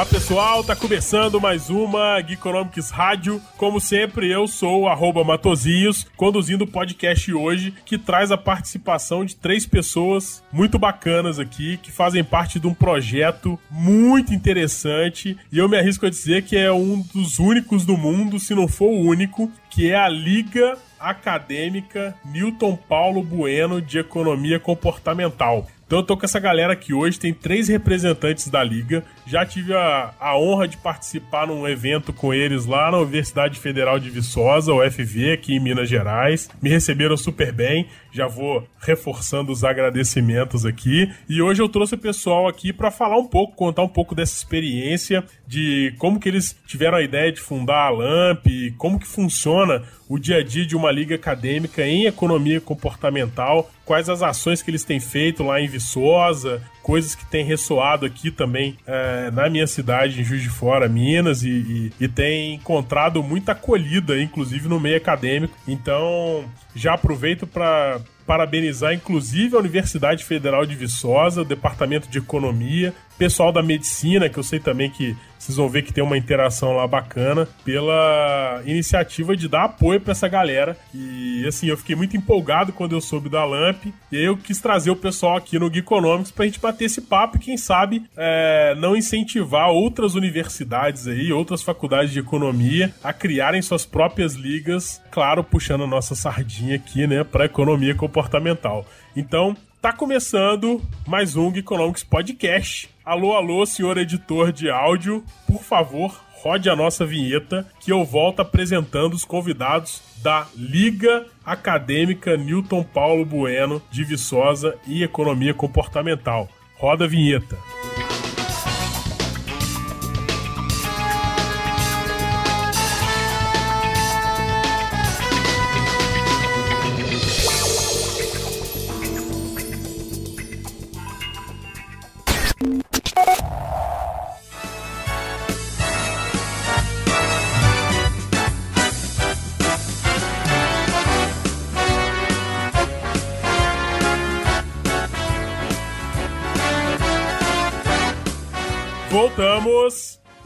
Olá pessoal, tá começando mais uma Geekonomics Rádio. Como sempre, eu sou o Matozinhos, conduzindo o podcast hoje, que traz a participação de três pessoas muito bacanas aqui, que fazem parte de um projeto muito interessante. E eu me arrisco a dizer que é um dos únicos do mundo, se não for o único, que é a Liga Acadêmica Newton Paulo Bueno de Economia Comportamental. Então eu tô com essa galera aqui hoje, tem três representantes da liga. Já tive a, a honra de participar num evento com eles lá na Universidade Federal de Viçosa, UFV, aqui em Minas Gerais. Me receberam super bem, já vou reforçando os agradecimentos aqui. E hoje eu trouxe o pessoal aqui para falar um pouco, contar um pouco dessa experiência, de como que eles tiveram a ideia de fundar a LAMP, como que funciona o dia a dia de uma liga acadêmica em economia comportamental, quais as ações que eles têm feito lá em Viçosa, coisas que têm ressoado aqui também é, na minha cidade, em Juiz de Fora, Minas, e, e, e tem encontrado muita acolhida, inclusive no meio acadêmico. Então, já aproveito para parabenizar, inclusive, a Universidade Federal de Viçosa, o Departamento de Economia, pessoal da Medicina, que eu sei também que vocês vão ver que tem uma interação lá bacana, pela iniciativa de dar apoio para essa galera. E, assim, eu fiquei muito empolgado quando eu soube da LAMP, e aí eu quis trazer o pessoal aqui no Geekonomics pra gente bater esse papo e, quem sabe, é, não incentivar outras universidades aí, outras faculdades de economia a criarem suas próprias ligas, claro, puxando a nossa sardinha aqui, né, pra economia comportamental. Então, tá começando mais um Geekonomics Podcast. Alô, alô, senhor editor de áudio, por favor, rode a nossa vinheta que eu volto apresentando os convidados da Liga Acadêmica Newton Paulo Bueno de Viçosa e Economia Comportamental. Roda a vinheta. Voltamos!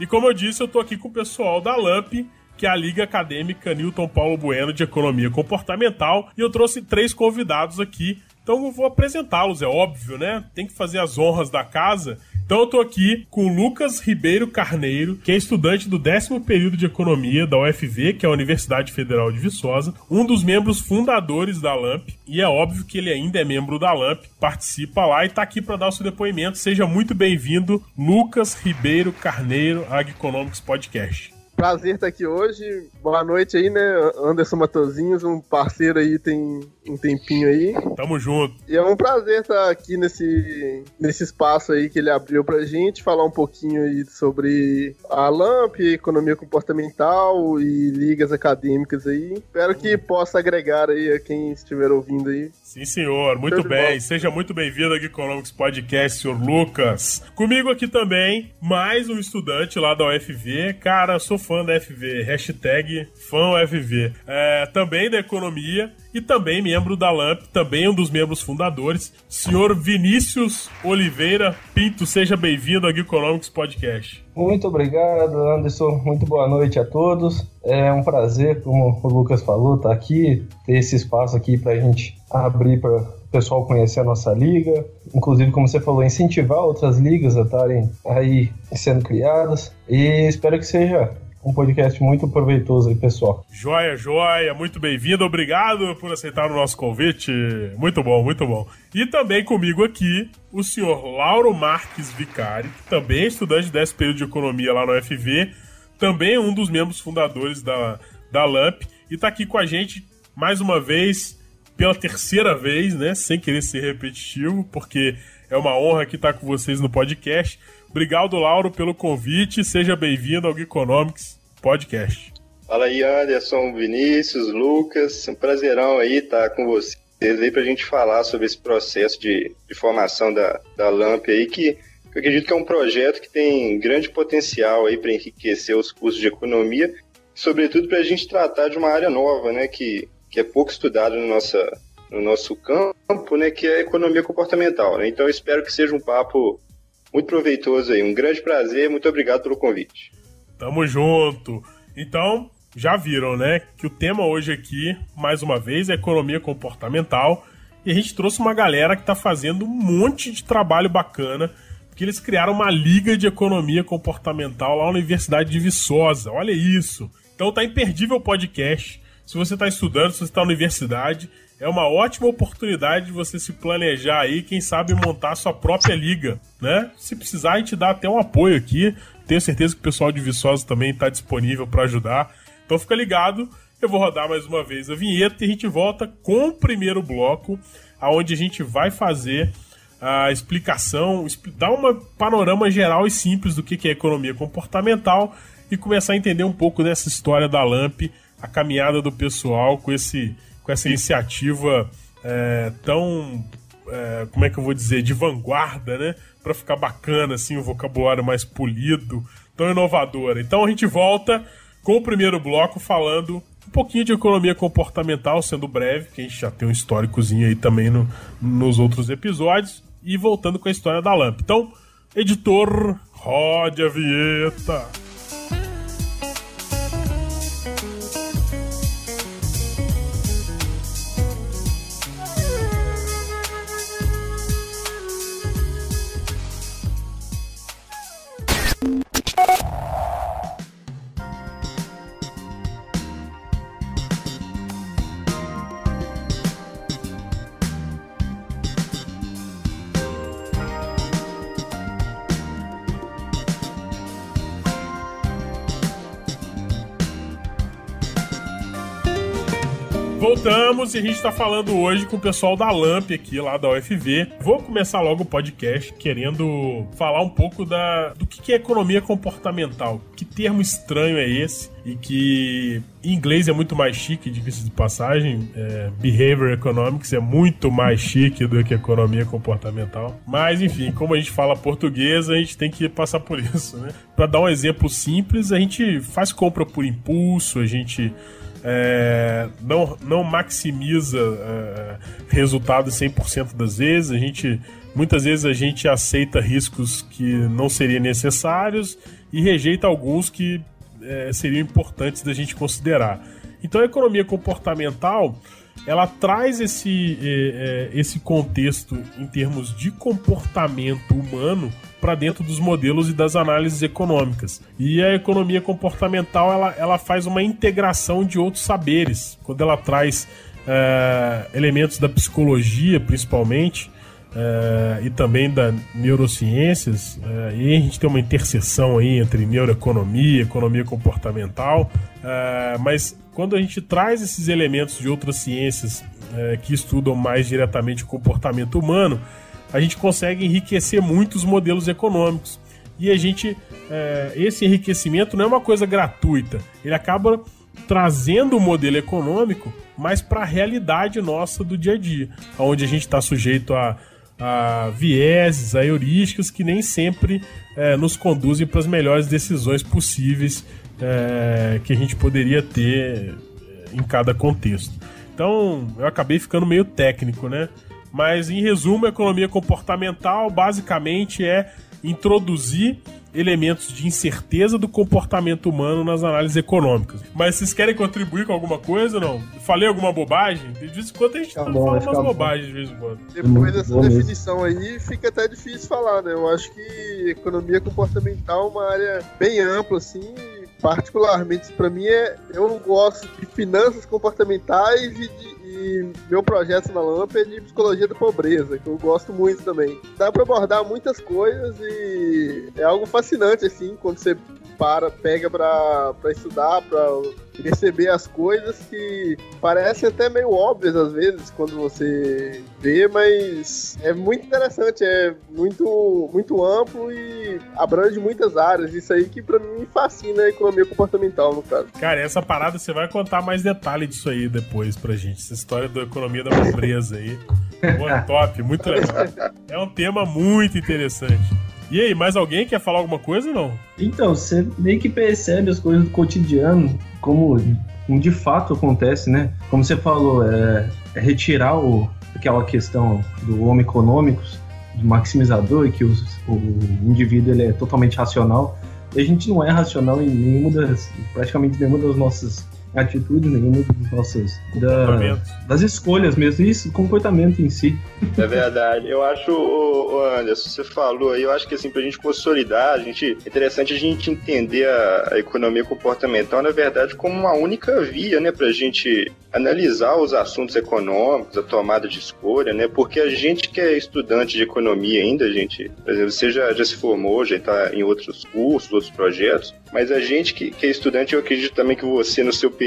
E como eu disse, eu tô aqui com o pessoal da LAMP, que é a Liga Acadêmica Newton Paulo Bueno de Economia Comportamental, e eu trouxe três convidados aqui. Então eu vou apresentá-los, é óbvio, né? Tem que fazer as honras da casa. Então eu tô aqui com o Lucas Ribeiro Carneiro, que é estudante do décimo período de economia da UFV, que é a Universidade Federal de Viçosa, um dos membros fundadores da LAMP, e é óbvio que ele ainda é membro da LAMP, participa lá e tá aqui para dar o seu depoimento. Seja muito bem-vindo, Lucas Ribeiro Carneiro, Ag Economics Podcast. Prazer estar aqui hoje. Boa noite aí, né? Anderson Matozinhos, um parceiro aí tem um tempinho aí. Tamo junto. E é um prazer estar aqui nesse, nesse espaço aí que ele abriu pra gente, falar um pouquinho aí sobre a LAMP, economia comportamental e ligas acadêmicas aí. Espero que possa agregar aí a quem estiver ouvindo aí. Sim, senhor. Muito bem. Seja muito bem-vindo aqui ao Economics Podcast, senhor Lucas. Comigo aqui também, mais um estudante lá da UFV. Cara, sou fã da UFV. Hashtag fã UFV. É, também da economia e também membro da LAMP, também um dos membros fundadores, senhor Vinícius Oliveira Pinto. Seja bem-vindo ao Economics Podcast. Muito obrigado, Anderson. Muito boa noite a todos. É um prazer, como o Lucas falou, estar aqui, ter esse espaço aqui para a gente abrir para o pessoal conhecer a nossa liga. Inclusive, como você falou, incentivar outras ligas a estarem aí sendo criadas. E espero que seja um podcast muito proveitoso aí, pessoal. Joia, joia, muito bem-vindo, obrigado por aceitar o nosso convite. Muito bom, muito bom. E também comigo aqui, o senhor Lauro Marques Vicari, que também é estudante desse período de economia lá no FV, também é um dos membros fundadores da, da LAMP, e tá aqui com a gente mais uma vez, pela terceira vez, né? Sem querer ser repetitivo, porque é uma honra aqui estar com vocês no podcast. Obrigado, Lauro, pelo convite. Seja bem-vindo ao Geekonomics Podcast. Fala aí, Anderson, Vinícius, Lucas. Um prazerão aí estar com vocês aí para a gente falar sobre esse processo de, de formação da, da LAMP aí, que eu acredito que é um projeto que tem grande potencial aí para enriquecer os cursos de economia, sobretudo para a gente tratar de uma área nova, né, que, que é pouco estudada no, nossa, no nosso campo, né, que é a economia comportamental. Né? Então espero que seja um papo muito proveitoso aí. Um grande prazer, muito obrigado pelo convite. Tamo junto. Então, já viram, né, que o tema hoje aqui, mais uma vez, é economia comportamental. E a gente trouxe uma galera que está fazendo um monte de trabalho bacana, porque eles criaram uma liga de economia comportamental lá na Universidade de Viçosa. Olha isso. Então tá imperdível o podcast. Se você está estudando, se você está na universidade, é uma ótima oportunidade de você se planejar aí, quem sabe montar a sua própria liga, né? Se precisar, a gente dá até um apoio aqui. Tenho certeza que o pessoal de Viçosa também está disponível para ajudar. Então fica ligado, eu vou rodar mais uma vez a vinheta e a gente volta com o primeiro bloco, aonde a gente vai fazer a explicação, dar uma panorama geral e simples do que é economia comportamental e começar a entender um pouco dessa história da LAMP, a caminhada do pessoal com, esse, com essa iniciativa é, tão, é, como é que eu vou dizer, de vanguarda, né? Para ficar bacana, assim, o vocabulário mais polido, tão inovadora. Então a gente volta com o primeiro bloco falando um pouquinho de economia comportamental, sendo breve, que a gente já tem um históricozinho aí também no, nos outros episódios, e voltando com a história da LAMP. Então, editor, rode a vinheta. A gente está falando hoje com o pessoal da LAMP aqui, lá da UFV. Vou começar logo o podcast querendo falar um pouco da, do que é economia comportamental. Que termo estranho é esse? E que em inglês é muito mais chique, diga-se de passagem. É, behavior Economics é muito mais chique do que economia comportamental. Mas, enfim, como a gente fala português, a gente tem que passar por isso, né? Para dar um exemplo simples, a gente faz compra por impulso, a gente é, não, não maximiza é, resultados 100% das vezes. A gente, muitas vezes a gente aceita riscos que não seriam necessários e rejeita alguns que é, seriam importantes da gente considerar. Então a economia comportamental ela traz esse, é, é, esse contexto em termos de comportamento humano para dentro dos modelos e das análises econômicas. E a economia comportamental ela, ela faz uma integração de outros saberes, quando ela traz é, elementos da psicologia, principalmente, é, e também da neurociências, é, e a gente tem uma interseção aí entre neuroeconomia economia comportamental, é, mas quando a gente traz esses elementos de outras ciências que estudam mais diretamente o comportamento humano, a gente consegue enriquecer muito os modelos econômicos. E a gente, é, esse enriquecimento não é uma coisa gratuita, ele acaba trazendo o modelo econômico mais para a realidade nossa do dia a dia, onde a gente está sujeito a, a vieses, a heurísticas que nem sempre é, nos conduzem para as melhores decisões possíveis é, que a gente poderia ter em cada contexto. Então eu acabei ficando meio técnico, né? Mas, em resumo, a economia comportamental basicamente é introduzir elementos de incerteza do comportamento humano nas análises econômicas. Mas vocês querem contribuir com alguma coisa ou não? Falei alguma bobagem? De vez em quando a gente tá, tá falando umas bobagens de vez em quando. Depois dessa definição aí, fica até difícil falar, né? Eu acho que economia comportamental é uma área bem ampla, assim, particularmente para mim é eu gosto de finanças comportamentais e de e meu projeto na Lamp é de psicologia da pobreza, que eu gosto muito também. Dá para abordar muitas coisas e é algo fascinante, assim, quando você para, pega para estudar, para perceber as coisas que parecem até meio óbvias às vezes quando você vê, mas é muito interessante, é muito, muito amplo e abrange muitas áreas. Isso aí que pra mim fascina a economia comportamental, no caso. Cara, essa parada você vai contar mais detalhe disso aí depois pra gente. Essa história da economia da pobreza aí. Boa, top, muito legal. É um tema muito interessante. E aí, mais alguém quer falar alguma coisa ou não? Então, você meio que percebe as coisas do cotidiano, como, como de fato acontece, né? Como você falou, é, é retirar o, aquela questão do homem econômico, de maximizador, que os, o indivíduo ele é totalmente racional. E a gente não é racional em nenhuma das, praticamente nenhuma das nossas atitudes, nenhuma das nossas da, das escolhas mesmo, isso, comportamento em si. É verdade. Eu acho, o Anderson, você falou aí, eu acho que assim, pra gente consolidar, a gente, é interessante a gente entender a, a economia comportamental, na verdade, como uma única via, né, pra gente analisar os assuntos econômicos, a tomada de escolha, né? Porque a gente que é estudante de economia ainda, a gente, por exemplo, você já, já se formou, já está em outros cursos, outros projetos, mas a gente que, que é estudante, eu acredito também que você no seu período,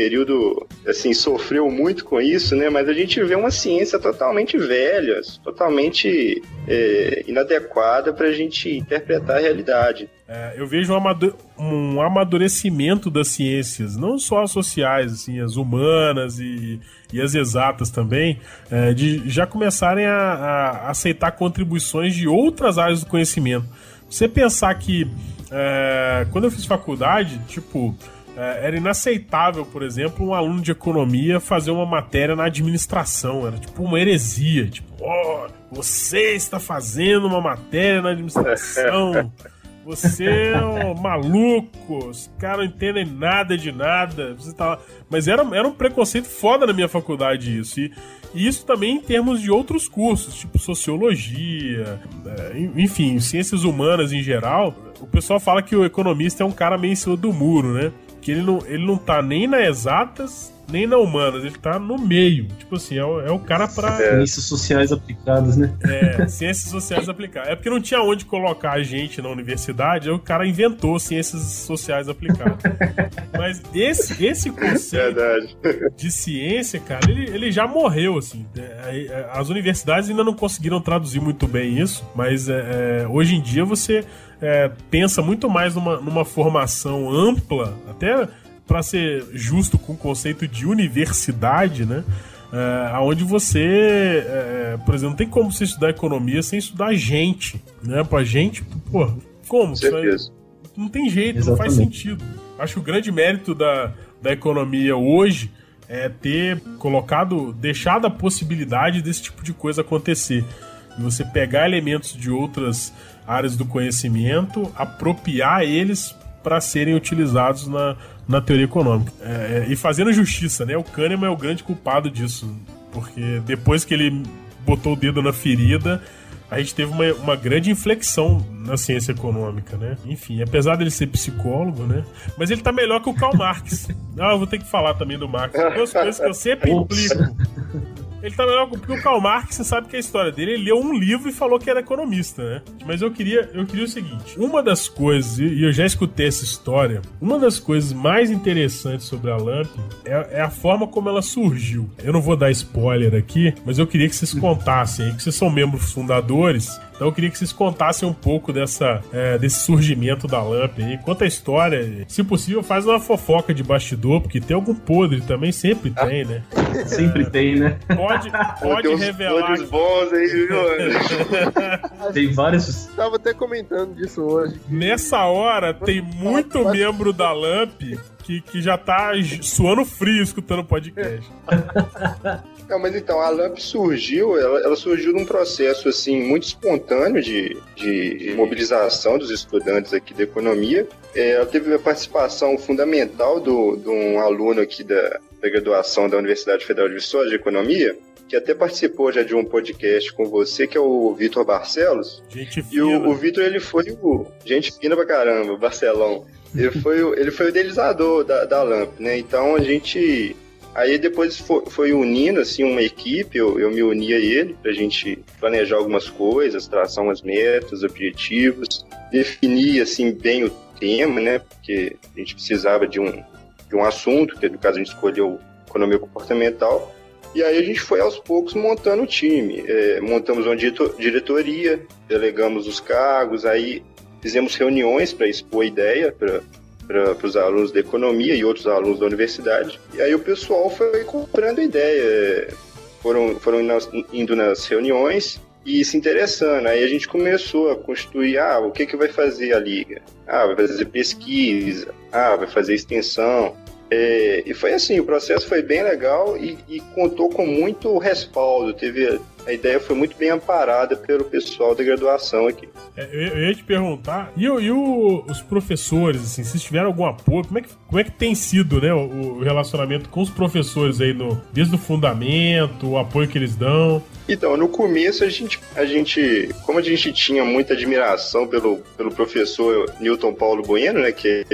assim, sofreu muito com isso, né? Mas a gente vê uma ciência totalmente velha, totalmente é, inadequada para a gente interpretar a realidade. É, eu vejo um, amadurecimento das ciências, não só as sociais, assim, as humanas e, e as exatas também, é, de já começarem a, a, aceitar contribuições de outras áreas do conhecimento. Você pensar que é, quando eu fiz faculdade, tipo, era inaceitável, por exemplo, um aluno de economia fazer uma matéria na administração. Era tipo uma heresia. Tipo, oh, você está fazendo uma matéria na administração. Você é um maluco, os caras não entendem nada de nada. Você tá Mas era, era um preconceito foda na minha faculdade isso. E, e isso também em termos de outros cursos, tipo sociologia, é, enfim, ciências humanas em geral. O pessoal fala que o economista é um cara meio em cima do muro, né? Que ele não, ele não tá nem na exatas, nem na humanas, ele tá no meio. Tipo assim, é o, é o cara pra. É. Ciências sociais aplicadas, né? É, ciências sociais aplicadas. É porque não tinha onde colocar a gente na universidade, aí o cara inventou ciências sociais aplicadas. Mas esse, esse conceito Verdade. de ciência, cara, ele, ele já morreu, assim. É, é, as universidades ainda não conseguiram traduzir muito bem isso, mas é hoje em dia você. É, pensa muito mais numa, numa formação ampla, até para ser justo com o conceito de universidade, né? É, onde você, é, por exemplo, não tem como você estudar economia sem estudar gente, né? Pra gente, pô, como? Certeza. Não tem jeito, Exatamente. não faz sentido. Acho que o grande mérito da, da economia hoje é ter colocado, deixado a possibilidade desse tipo de coisa acontecer. E você pegar elementos de outras áreas do conhecimento, apropriar eles para serem utilizados na, na teoria econômica. É, é, e fazendo justiça, né? O Kahneman é o grande culpado disso. Porque depois que ele botou o dedo na ferida, a gente teve uma, uma grande inflexão na ciência econômica, né? Enfim, apesar dele ser psicólogo, né? Mas ele tá melhor que o Karl Marx. Ah, eu vou ter que falar também do Marx. Duas coisas que eu sempre implico. Ele tá melhor porque o Karl Marx, você sabe que a história dele, ele leu um livro e falou que era economista, né? Mas eu queria, eu queria o seguinte: uma das coisas, e eu já escutei essa história, uma das coisas mais interessantes sobre a LAMP é, é a forma como ela surgiu. Eu não vou dar spoiler aqui, mas eu queria que vocês contassem que vocês são membros fundadores. Então eu queria que vocês contassem um pouco dessa, é, desse surgimento da LAMP aí. Conta a história. Se possível, faz uma fofoca de bastidor, porque tem algum podre também, sempre tem, né? sempre tem, né? Pode, pode revelar. Tem bons aí, viu? tem vários. Tava até comentando disso hoje. Nessa hora, tem muito membro da LAMP que, que já tá suando frio escutando o podcast. Não, mas então, a LAMP surgiu, ela, ela, surgiu num processo, assim, muito espontâneo de, de mobilização dos estudantes aqui da economia. É, ela teve a participação fundamental do, de um aluno aqui da, da graduação da Universidade Federal de Viçosa de Economia, que até participou já de um podcast com você, que é o Vitor Barcelos. Gente fina. E o, o Vitor, ele foi o... Gente fina pra caramba, Barcelão. Ele foi, o, ele foi o idealizador da, da LAMP, né? Então a gente Aí depois foi, foi, unindo assim uma equipe, eu, eu me uni a ele para a gente planejar algumas coisas, traçar umas metas, objetivos, definir assim bem o tema, né? Porque a gente precisava de um de um assunto, que no caso a gente escolheu economia comportamental, e aí a gente foi aos poucos montando o time. É, montamos uma diretoria, delegamos os cargos, aí fizemos reuniões para expor a ideia para os alunos da economia e outros alunos da universidade. E aí o pessoal foi comprando ideia, foram, foram indo nas reuniões e se interessando. Aí a gente começou a constituir, ah, o que, que vai fazer a liga? Ah, vai fazer pesquisa, ah, vai fazer extensão. É, e foi assim, o processo foi bem legal e, e, contou com muito respaldo. Teve a ideia foi muito bem amparada pelo pessoal da graduação aqui. É, eu, ia te perguntar, e, e o, os professores, assim, se tiveram algum apoio, como é que, como é que tem sido, né, o, o relacionamento com os professores aí no desde o fundamento, o apoio que eles dão? Então, no começo a gente, a gente, como a gente tinha muita admiração pelo, pelo professor Newton Paulo Bueno, né, que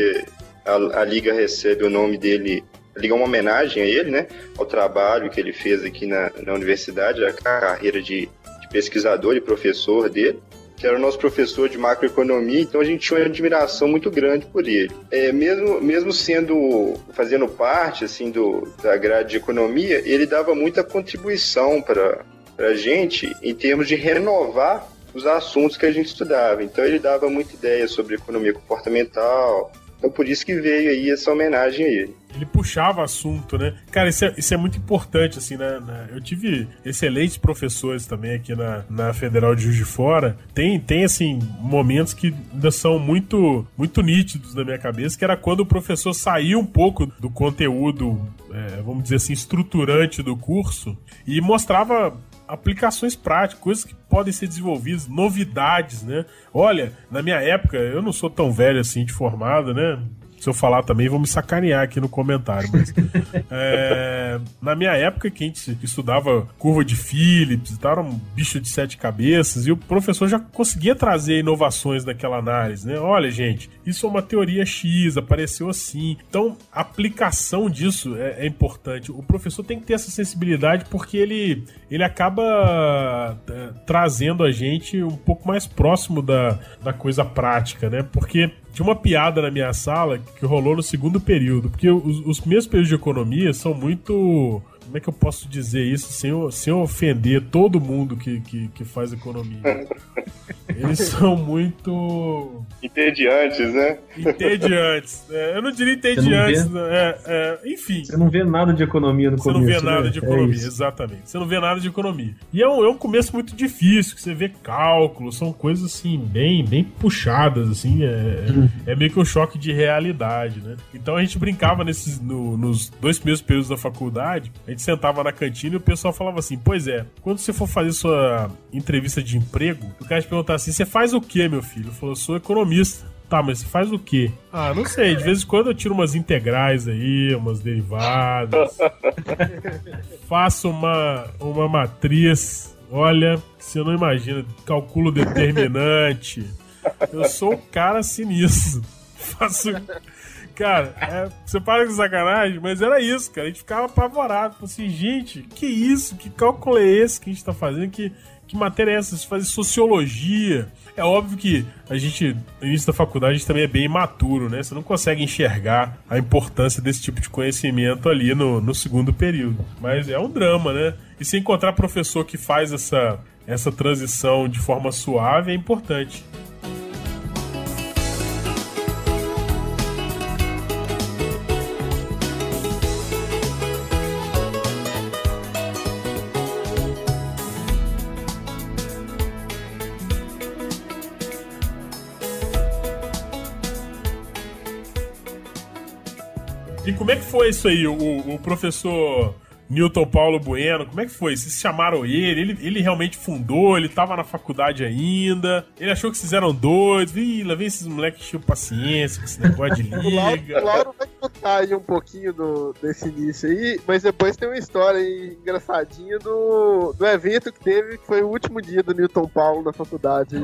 a, a liga recebe o nome dele, a liga é uma homenagem a ele, né, ao trabalho que ele fez aqui na, na universidade, a carreira de, de pesquisador e professor dele que era o nosso professor de macroeconomia, então a gente tinha uma admiração muito grande por ele. É, mesmo, mesmo sendo, fazendo parte, assim, do, da grade de economia, ele dava muita contribuição para a gente em termos de renovar os assuntos que a gente estudava. Então ele dava muita ideia sobre economia comportamental, então por isso que veio aí essa homenagem a ele. Ele puxava assunto, né? Cara, isso é, isso é muito importante, assim, né? Eu tive excelentes professores também aqui na, na Federal de Juiz de Fora. Tem, tem, assim, momentos que ainda são muito, muito nítidos na minha cabeça, que era quando o professor saía um pouco do conteúdo, é, vamos dizer assim, estruturante do curso e mostrava aplicações práticas, coisas que podem ser desenvolvidas, novidades, né? Olha, na minha época, eu não sou tão velho assim de formado, né? se eu falar também, vão me sacanear aqui no comentário. Mas, é, na minha época, que a gente estudava curva de Phillips e tal, era um bicho de sete cabeças, e o professor já conseguia trazer inovações naquela análise, né? Olha, gente, isso é uma teoria X, apareceu assim. Então, a aplicação disso é, é importante. O professor tem que ter essa sensibilidade porque ele, ele acaba é, trazendo a gente um pouco mais próximo da, da coisa prática, né? Porque tinha uma piada na minha sala que rolou no segundo período, porque os, os primeiros períodos de economia são muito como é que eu posso dizer isso sem, sem ofender todo mundo que, que, que faz economia? Eles são muito. Entediantes, né? Entediantes. É, eu não diria entediantes. Não é, é, enfim. Você não vê nada de economia no você começo. Você não vê nada né? de é economia, exatamente. Você não vê nada de economia. E é um, é um começo muito difícil, que você vê cálculo, são coisas assim, bem, bem puxadas, assim. É, hum. é meio que um choque de realidade, né? Então a gente brincava nesses, no, nos dois primeiros períodos da faculdade, a gente sentava na cantina e o pessoal falava assim: Pois é, quando você for fazer sua entrevista de emprego, o cara te perguntar assim: Você faz o que, meu filho? Ele falou: Sou economista. Tá, mas você faz o quê? Ah, não sei. De vez em quando eu tiro umas integrais aí, umas derivadas. Faço uma, uma matriz. Olha, você não imagina. Calculo determinante. Eu sou um cara sinistro. Faço Cara, é, você para de sacanagem, mas era isso, cara. A gente ficava apavorado. assim, gente, que isso? Que cálculo é esse que a gente tá fazendo? Que, que matéria é essa? Você faz sociologia. É óbvio que a gente, no início da faculdade, a gente também é bem imaturo, né? Você não consegue enxergar a importância desse tipo de conhecimento ali no, no segundo período. Mas é um drama, né? E se encontrar professor que faz essa, essa transição de forma suave é importante. É que foi isso aí? O, o professor Newton Paulo Bueno, como é que foi? Vocês chamaram ele? Ele, ele realmente fundou? Ele tava na faculdade ainda? Ele achou que vocês eram doidos? Ih, lá vem esses moleques que tinham paciência com esse negócio de liga. o, Lauro, o Lauro vai contar aí um pouquinho do, desse início aí, mas depois tem uma história aí engraçadinha do, do evento que teve, que foi o último dia do Newton Paulo na faculdade.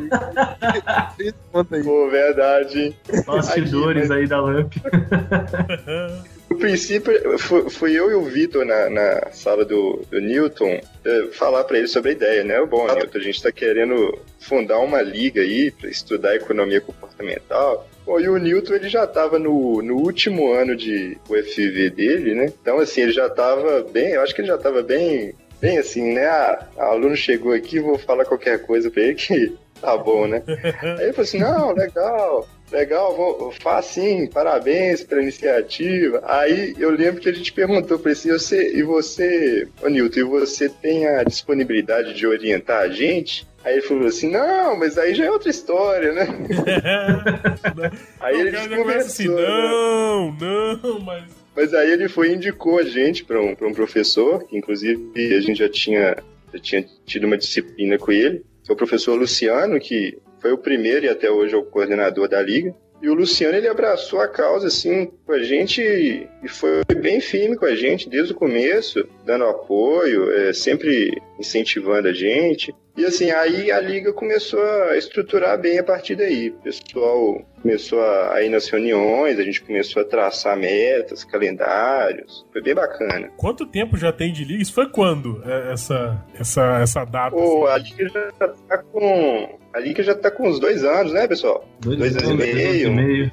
Conta aí. Pô, verdade. Bastidores aí, mas... aí da LAMP. no princípio, fui, eu e o Vitor na, na sala do, do Newton eh, falar para ele sobre a ideia, né? Bom, Newton, a gente está querendo fundar uma liga aí para estudar economia comportamental. Bom, e o Newton ele já estava no, no último ano de UFV dele, né? Então, assim, ele já estava bem, eu acho que ele já estava bem, bem assim, né? Ah, o aluno chegou aqui, vou falar qualquer coisa para ele que tá bom, né? Aí ele falou assim: não, legal. Legal, vou, faz sim, parabéns pela iniciativa. Aí eu lembro que a gente perguntou para ele você, e você, ô Nilton, e você tem a disponibilidade de orientar a gente? Aí ele falou assim, não, mas aí já é outra história, né? aí ele conversou. Assim, né? não, não, mas... Mas aí ele foi e indicou a gente para um, um professor, que inclusive a gente já tinha, já tinha tido uma disciplina com ele, o professor Luciano, que foi o primeiro e até hoje é o coordenador da liga. E o Luciano, ele abraçou a causa, assim, com a gente e foi bem firme com a gente desde o começo, dando apoio, é, sempre incentivando a gente. E assim, aí a liga começou a estruturar bem a partir daí. O pessoal começou a ir nas reuniões, a gente começou a traçar metas, calendários. Foi bem bacana. Quanto tempo já tem de liga? Isso foi quando, é, essa, essa, essa data? Pô, assim? a liga já tá com a Liga já tá com uns dois anos, né, pessoal? Dois, dois anos, anos, e meio. Dois anos e meio.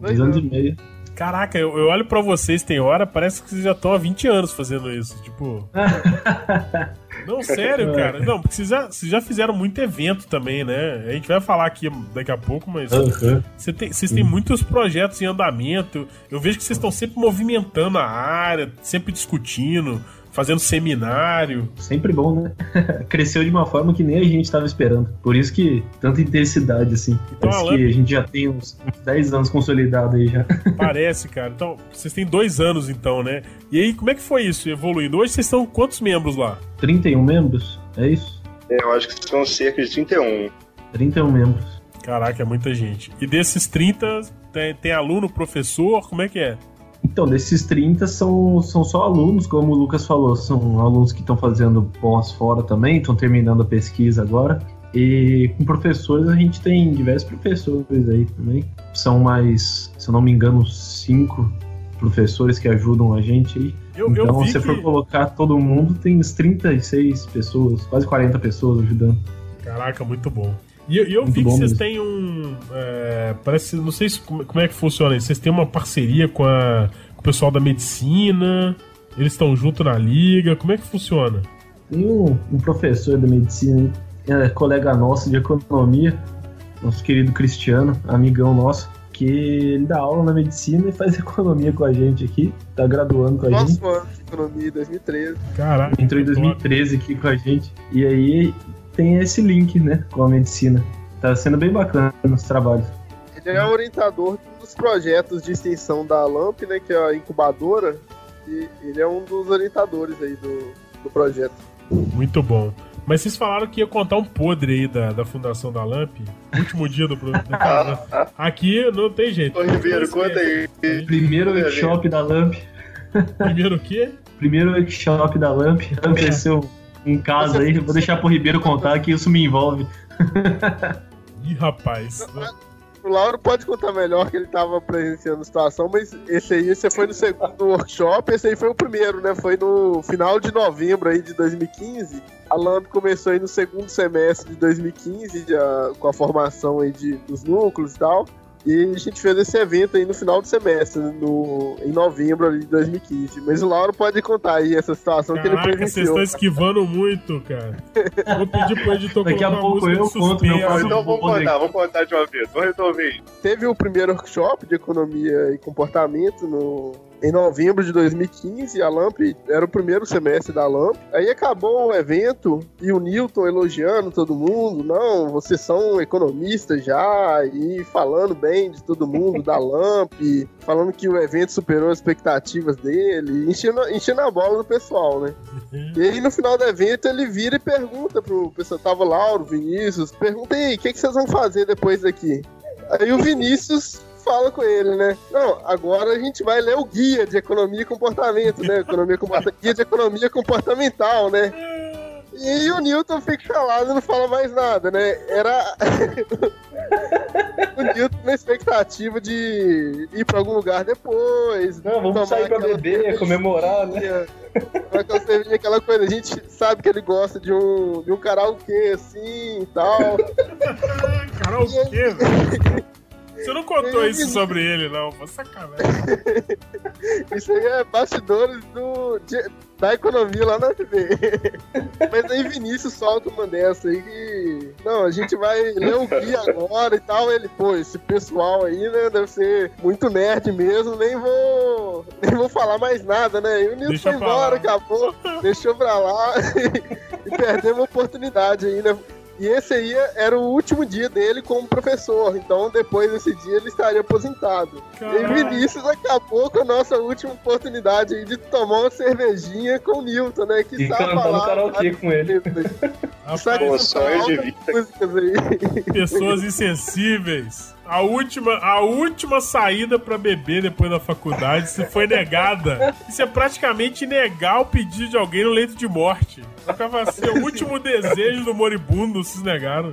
Dois anos e meio. Caraca, eu, eu, olho pra vocês, tem hora, parece que vocês já estão há 20 anos fazendo isso. Tipo. Não, sério, cara. Não, porque vocês já, vocês já fizeram muito evento também, né? A gente vai falar aqui daqui a pouco, mas uhum. você tem, vocês têm muitos projetos em andamento. Eu vejo que vocês estão sempre movimentando a área, sempre discutindo fazendo seminário. Sempre bom, né? Cresceu de uma forma que nem a gente estava esperando. Por isso que tanta intensidade, assim. Então, Parece que a gente já tem uns 10 anos consolidado aí já. Parece, cara. Então, vocês têm dois anos, então, né? E aí, como é que foi isso evoluindo? Hoje vocês estão quantos membros lá? 31 membros, é isso? É, eu acho que são cerca de 31. 31 membros. Caraca, é muita gente. E desses 30, tem, tem aluno, professor, como é que é? Então, desses 30 são, são só alunos, como o Lucas falou, são alunos que estão fazendo pós fora também, estão terminando a pesquisa agora. E com professores, a gente tem diversos professores aí também. São mais, se eu não me engano, cinco professores que ajudam a gente aí. Eu, então, eu se que... for colocar todo mundo, tem uns 36 pessoas, quase 40 pessoas ajudando. Caraca, muito bom. E, e eu vi que vocês mesmo. têm um. É, parece. Não sei se, como, é que funciona. Vocês têm uma parceria com, a, com o pessoal da medicina. Eles estão junto na liga. Como é que funciona? Tem um, um professor da medicina, é, colega nosso de economia, nosso querido Cristiano, amigão nosso, que ele dá aula na medicina e faz economia com a gente aqui, tá graduando com a Nossa, gente. Nossa, economia 2013. Caraca. Entrou em 2013 aqui com a gente. E aí tem esse link, né, com a medicina. Tá sendo bem bacana nos trabalhos. Ele é orientador dos projetos de extensão da LAMP, né, que é a incubadora, e ele é um dos orientadores aí do, do projeto. Muito bom. Mas vocês falaram que ia contar um podre aí da, da fundação da LAMP. Último dia do programa. Aqui não tem jeito. Ô, Ribeiro, conta aí. Primeiro workshop da LAMP. Primeiro o quê? Primeiro workshop da LAMP. Aconteceu em casa aí. Vou deixar pro Ribeiro contar que isso me envolve. Ih, rapaz. O Lauro pode contar melhor que ele tava presenciando a situação, mas esse aí, esse foi no segundo workshop, esse aí foi o primeiro, né? Foi no final de novembro aí de 2015. A LAMP começou aí no segundo semestre de 2015, já, com a formação aí de, dos núcleos e tal. E a gente fez esse evento aí no final do semestre, no, em novembro ali de 2015. Mas o Lauro pode contar aí essa situação Caraca, que ele presenciou. vocês estão esquivando muito, cara. Vou pedir pro editor Daqui a pouco eu conto meu caso. Então vamos contar, vamos contar de uma vez. Vamos resolver. Teve o primeiro workshop de economia e comportamento no em novembro de 2015, a LAMP era o primeiro semestre da LAMP. Aí acabou o evento e o Newton elogiando todo mundo. Não, vocês são economistas já, e falando bem de todo mundo da LAMP, falando que o evento superou as expectativas dele, enchendo, enchendo a bola do pessoal, né? Uhum. E aí no final do evento ele vira e pergunta pro pessoal, tava Lauro, Vinícius, pergunta aí, o que, que vocês vão fazer depois daqui? Aí o Vinícius fala com ele, né? Não, agora a gente vai ler o guia de economia e comportamento, né? Economia comporta... Guia de economia comportamental, né? E o Newton fica calado e não fala mais nada, né? Era. o Newton na expectativa de ir pra algum lugar depois. Não, vamos sair pra beber, comemorar, né? Aquela, aquela coisa, a gente sabe que ele gosta de um, de um karaokê assim e tal. karaokê, velho. Você não contou isso sobre ele, não. Foi sacanagem. Isso aí é bastidores do, de, da economia lá na TV. Mas aí Vinícius solta uma dessa aí que. Não, a gente vai ler o guia agora e tal. Ele, pô, esse pessoal aí, né, deve ser muito nerd mesmo, nem vou. Nem vou falar mais nada, né? E o Nilson foi embora, acabou, deixou pra lá e, e perdemos a oportunidade aí, né? E esse aí era o último dia dele como professor. Então, depois desse dia, ele estaria aposentado. Caralho. E Vinícius acabou com a nossa última oportunidade aí de tomar uma cervejinha com o Newton, né? Que e cantando karaokê com ele. Pô, sonho de vida. Pessoas insensíveis. A última, a última saída para beber depois da faculdade se foi negada. Isso é praticamente negar o pedido de alguém no leito de morte. Acaba ser o último desejo do moribundo, se negaram.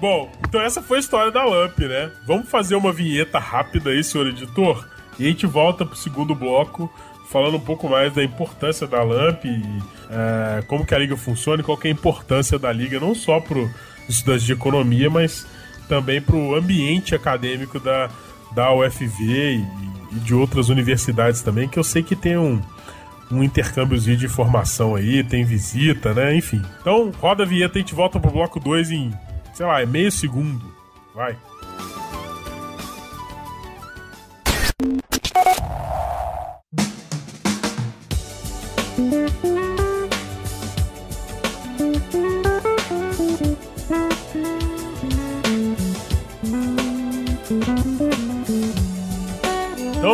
Bom, então essa foi a história da Lamp, né? Vamos fazer uma vinheta rápida aí, senhor editor? E a gente volta pro segundo bloco falando um pouco mais da importância da LAMP e é, como que a liga funciona e qual que é a importância da liga, não só para os estudantes de economia, mas também para o ambiente acadêmico da, da UFV e, e, de outras universidades também, que eu sei que tem um, um intercâmbiozinho de informação aí, tem visita, né? Enfim. Então, roda a vinheta e a gente volta pro bloco 2 em, sei lá, é meio segundo. Vai.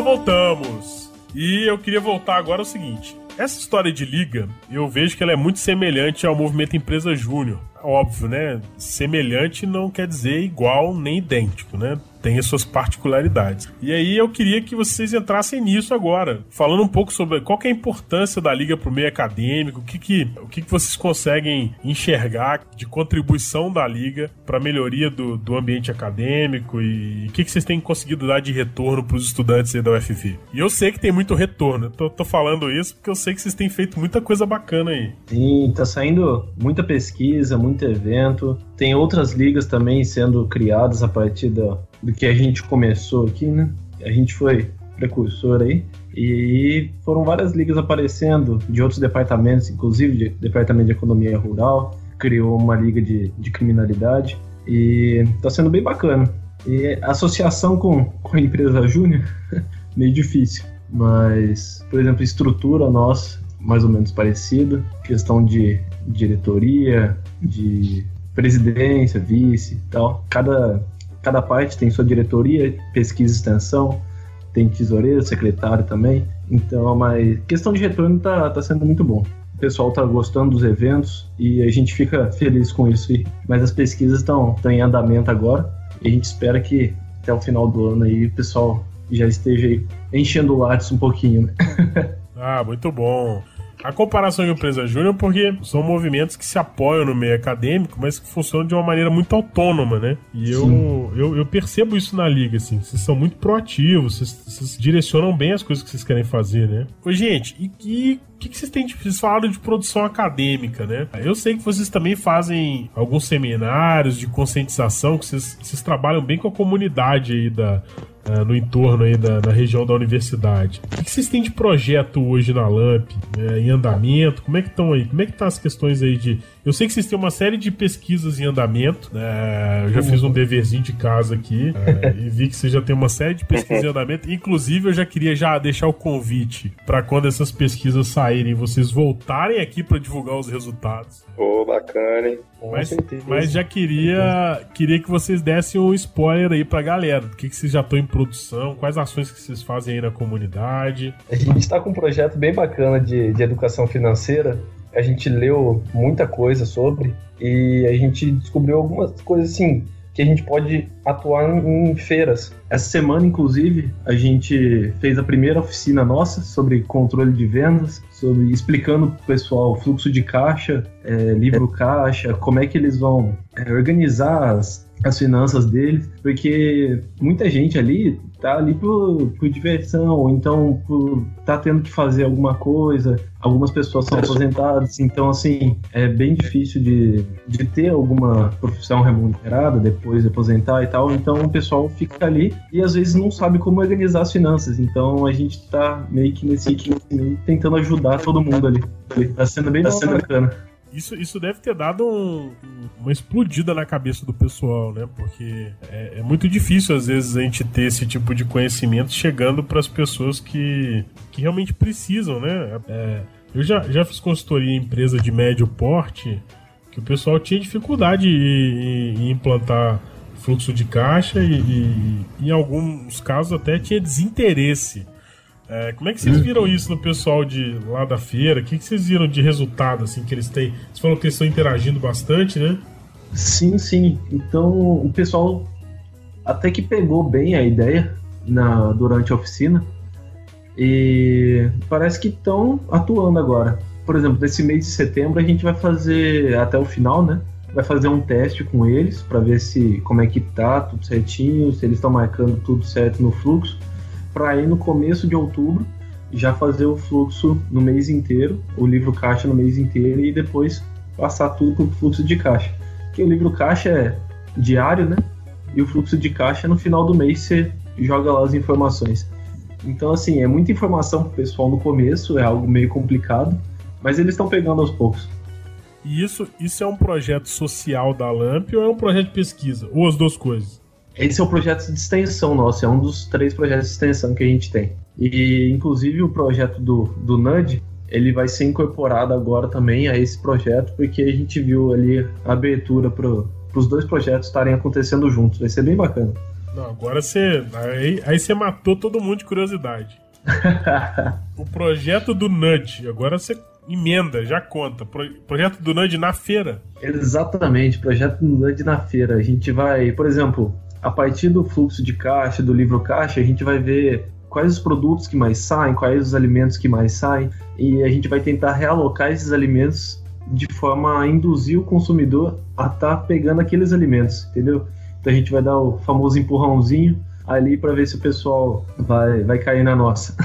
Então voltamos. E eu queria voltar agora ao seguinte. Essa história de liga, eu vejo que ela é muito semelhante ao movimento Empresa Júnior. Óbvio, né? Semelhante não quer dizer igual nem idêntico, né? Tem as suas particularidades. E aí eu queria que vocês entrassem nisso agora, falando um pouco sobre qual é a importância da liga para o meio acadêmico, o que, que, o que, que vocês conseguem enxergar de contribuição da liga para a melhoria do, do ambiente acadêmico e o que, que vocês têm conseguido dar de retorno para os estudantes da UFV. E eu sei que tem muito retorno, eu tô, tô falando isso porque eu sei que vocês têm feito muita coisa bacana aí. Sim, tá saindo muita pesquisa, muito evento, tem outras ligas também sendo criadas a partir da, do que a gente começou aqui, né? A gente foi precursor aí. E foram várias ligas aparecendo de outros departamentos, inclusive de departamento de economia rural, criou uma liga de, de criminalidade e está sendo bem bacana. E associação com, com a empresa júnior, meio difícil, mas, por exemplo, estrutura nossa, mais ou menos parecida, questão de diretoria, de presidência, vice e tal. Cada cada parte tem sua diretoria, pesquisa e extensão, tem tesoureiro, secretário também. Então, mas questão de retorno tá, tá sendo muito bom. O pessoal tá gostando dos eventos e a gente fica feliz com isso. Mas as pesquisas estão em andamento agora e a gente espera que até o final do ano aí o pessoal já esteja enchendo o látis um pouquinho, né? ah, muito bom. A comparação com a empresa júnior porque são movimentos que se apoiam no meio acadêmico, mas que funcionam de uma maneira muito autônoma, né? E eu, eu, eu, percebo isso na liga, assim. Vocês são muito proativos, vocês, vocês, direcionam bem as coisas que vocês querem fazer, né? Ô, gente, e, e o que, que, vocês têm de. Vocês falaram de produção acadêmica, né? Eu sei que vocês também fazem alguns seminários de conscientização, que vocês, vocês trabalham bem com a comunidade aí da, uh, no entorno aí da, da, região da universidade. O que vocês têm de projeto hoje na LAMP, né, em andamento? Como é que estão aí? Como é que tá as questões aí de... Eu sei que vocês têm uma série de pesquisas em andamento, né? Eu já fiz um deverzinho de casa aqui uh, e vi que você já tem uma série de pesquisas em andamento. Inclusive, eu já queria já deixar o convite para quando essas pesquisas saírem, vocês voltarem aqui para divulgar os resultados. Pô, oh, bacana, hein? Mas, mas, já queria queria que vocês dessem um spoiler aí pra galera. O que, que vocês já estão em produção? Quais ações que vocês fazem aí na comunidade? A gente está com um projeto bem bacana de, de educação financeira. A gente leu muita coisa sobre e a gente descobriu algumas coisas assim que a gente pode atuar em, feiras. Essa semana, inclusive, a gente fez a primeira oficina nossa sobre controle de vendas, sobre explicando para o pessoal fluxo de caixa, é, livro caixa, como é que eles vão é, organizar as, as finanças deles, porque muita gente ali tá ali por, por diversão, ou então por tá tendo que fazer alguma coisa. Algumas pessoas são aposentadas, então assim, é bem difícil de, de ter alguma profissão remunerada depois de aposentar e tal. Então o pessoal fica ali e às vezes não sabe como organizar as finanças. Então a gente tá meio que nesse meio tentando ajudar todo mundo ali. Tá sendo bem tá sendo bacana. Isso, isso deve ter dado um, uma explodida na cabeça do pessoal, né? Porque é, é, muito difícil, às vezes, a gente ter esse tipo de conhecimento chegando para as pessoas que, que realmente precisam, né? É, eu já, já fiz consultoria em empresa de médio porte que o pessoal tinha dificuldade em, em implantar fluxo de caixa e, e, em alguns casos até tinha desinteresse é, como é que vocês viram isso no pessoal de lá da feira? O que, que vocês viram de resultado assim que eles têm? Você falou que eles estão interagindo bastante, né? Sim, sim. Então o pessoal até que pegou bem a ideia na, durante a oficina e parece que estão atuando agora. Por exemplo, nesse mês de setembro a gente vai fazer até o final, né? Vai fazer um teste com eles para ver se como é que tá tudo certinho, se eles estão marcando tudo certo no fluxo para ir no começo de outubro já fazer o fluxo no mês inteiro, o livro caixa no mês inteiro e depois passar tudo para o fluxo de caixa. Que o livro caixa é diário, né? E o fluxo de caixa no final do mês você joga lá as informações. Então, assim, é muita informação para o pessoal no começo, é algo meio complicado, mas eles estão pegando aos poucos. E isso, isso é um projeto social da LAMP ou é um projeto de pesquisa? Ou as duas coisas? Esse é o projeto de extensão nosso, é um dos três projetos de extensão que a gente tem. E, inclusive, o projeto do, do NUD, ele vai ser incorporado agora também a esse projeto, porque a gente viu ali a abertura para os dois projetos estarem acontecendo juntos. Vai ser bem bacana. Não, agora você. Aí, aí você matou todo mundo de curiosidade. o projeto do NUD, agora você emenda, já conta. Pro, projeto do NUD na feira. Exatamente, projeto do NUD na feira. A gente vai, por exemplo, a partir do fluxo de caixa, do livro caixa, a gente vai ver quais os produtos que mais saem, quais os alimentos que mais saem, e a gente vai tentar realocar esses alimentos de forma a induzir o consumidor a estar tá pegando aqueles alimentos, entendeu? Então a gente vai dar o famoso empurrãozinho ali para ver se o pessoal vai, vai cair na nossa.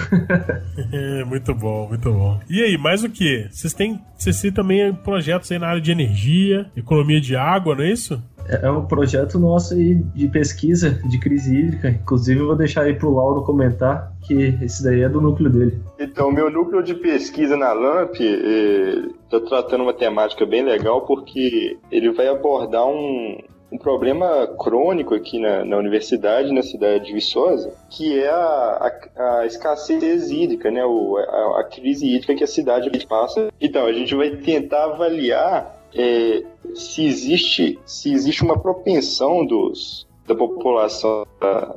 muito bom, muito bom. E aí, mais o que? Vocês têm, vocês têm também projetos aí na área de energia, economia de água, não é isso? É um projeto nosso aí de pesquisa de crise hídrica. Inclusive, eu vou deixar aí pro Lauro comentar que esse daí é do núcleo dele. Então, meu núcleo de pesquisa na LAMP está tratando uma temática bem legal porque ele vai abordar um, um problema crônico aqui na, na, universidade, na cidade de Viçosa, que é a, a, a escassez hídrica, né? O, a, a, crise hídrica que a cidade passa. Então, a gente vai tentar avaliar é, se existe se existe uma propensão dos da população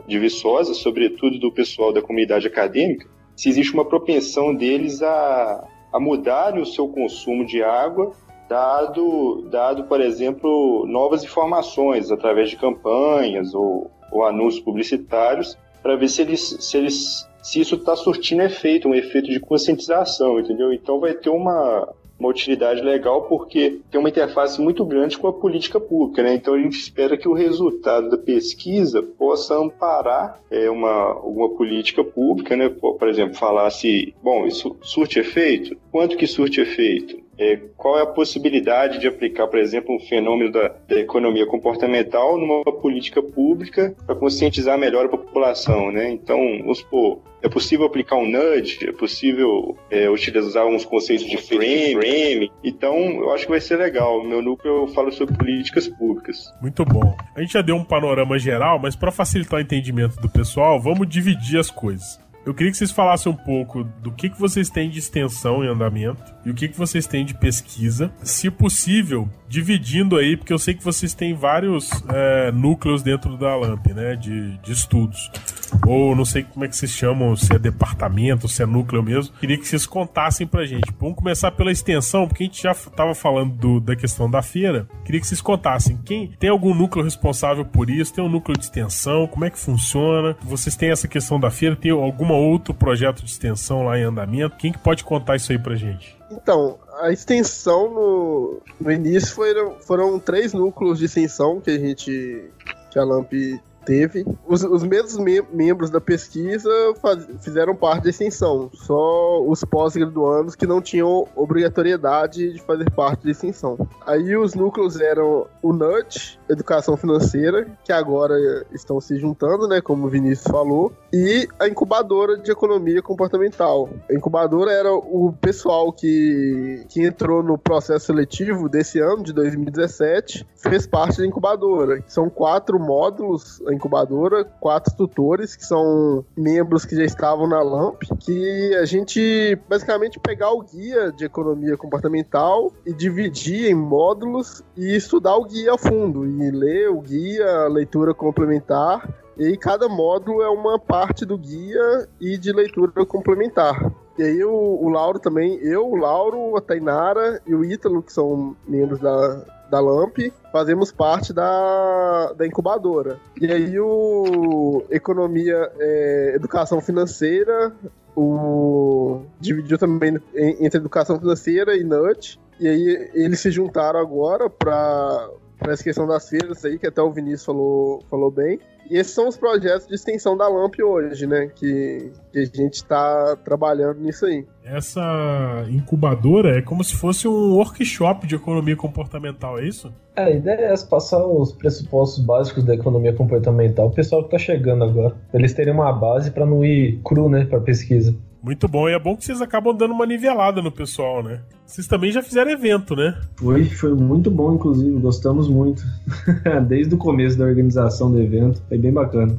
de Viçosa, sobretudo do pessoal da comunidade acadêmica, se existe uma propensão deles a, a mudarem o seu consumo de água, dado, dado, por exemplo, novas informações através de campanhas ou, ou anúncios publicitários, para ver se eles, se eles se isso está surtindo efeito, um efeito de conscientização, entendeu? Então vai ter uma, uma utilidade legal porque tem uma interface muito grande com a política pública, né? Então a gente espera que o resultado da pesquisa possa amparar é, uma, alguma política pública, né? Por, exemplo, falar se, bom, isso surte efeito? Quanto que surte efeito? É, qual é a possibilidade de aplicar, por exemplo, um fenômeno da, da economia comportamental numa política pública para conscientizar melhor a população, né? Então, vamos supor, é possível aplicar um nudge, é possível é, utilizar uns conceitos de frame, frame. Então, eu acho que vai ser legal. No meu núcleo eu falo sobre políticas públicas. Muito bom. A gente já deu um panorama geral, mas para facilitar o entendimento do pessoal, vamos dividir as coisas. Eu queria que vocês falassem um pouco do que, que vocês têm de extensão em andamento e o que, que vocês têm de pesquisa. Se possível, dividindo aí, porque eu sei que vocês têm vários é, núcleos dentro da LAMP, né? De, de estudos. Ou não sei como é que vocês chamam, se é departamento, se é núcleo mesmo. Queria que vocês contassem pra gente. Vamos começar pela extensão, porque a gente já estava falando do, da questão da feira. Queria que vocês contassem. Quem tem algum núcleo responsável por isso? Tem um núcleo de extensão? Como é que funciona? Vocês têm essa questão da feira? Tem alguma outro projeto de extensão lá em andamento? Quem que pode contar isso aí pra gente? Então, a extensão no, no início foram, foram três núcleos de extensão que a gente. que a LAMP teve. Os, os mesmos mem membros da pesquisa fizeram parte da extensão, só os pós-graduandos que não tinham obrigatoriedade de fazer parte da extensão. Aí os núcleos eram o NUT, Educação Financeira, que agora estão se juntando, né, como o Vinícius falou, e a incubadora de economia comportamental. A incubadora era o pessoal que, que entrou no processo seletivo desse ano, de 2017, fez parte da incubadora. São quatro módulos a incubadora, quatro tutores, que são membros que já estavam na LAMP, que a gente basicamente pegar o guia de economia comportamental e dividir em módulos e estudar o guia a fundo, e ler o guia, leitura complementar e cada módulo é uma parte do guia e de leitura complementar. E aí o, o Lauro também, eu, o Lauro, a Tainara e o Ítalo, que são membros da, da LAMP, fazemos parte da, da incubadora. E aí o Economia, é, Educação Financeira, o dividiu também entre Educação Financeira e NUT. E aí eles se juntaram agora para essa questão das feiras aí, que até o Vinícius falou, falou bem. E esses são os projetos de extensão da LAMP hoje, né? Que, que a gente está trabalhando nisso aí. Essa incubadora é como se fosse um workshop de economia comportamental, é isso? É, a ideia é passar os pressupostos básicos da economia comportamental o pessoal que está chegando agora. Eles terem uma base para não ir cru, né, para pesquisa. Muito bom, e é bom que vocês acabam dando uma nivelada no pessoal, né? Vocês também já fizeram evento, né? Foi, foi muito bom, inclusive, gostamos muito. Desde o começo da organização do evento, foi bem bacana.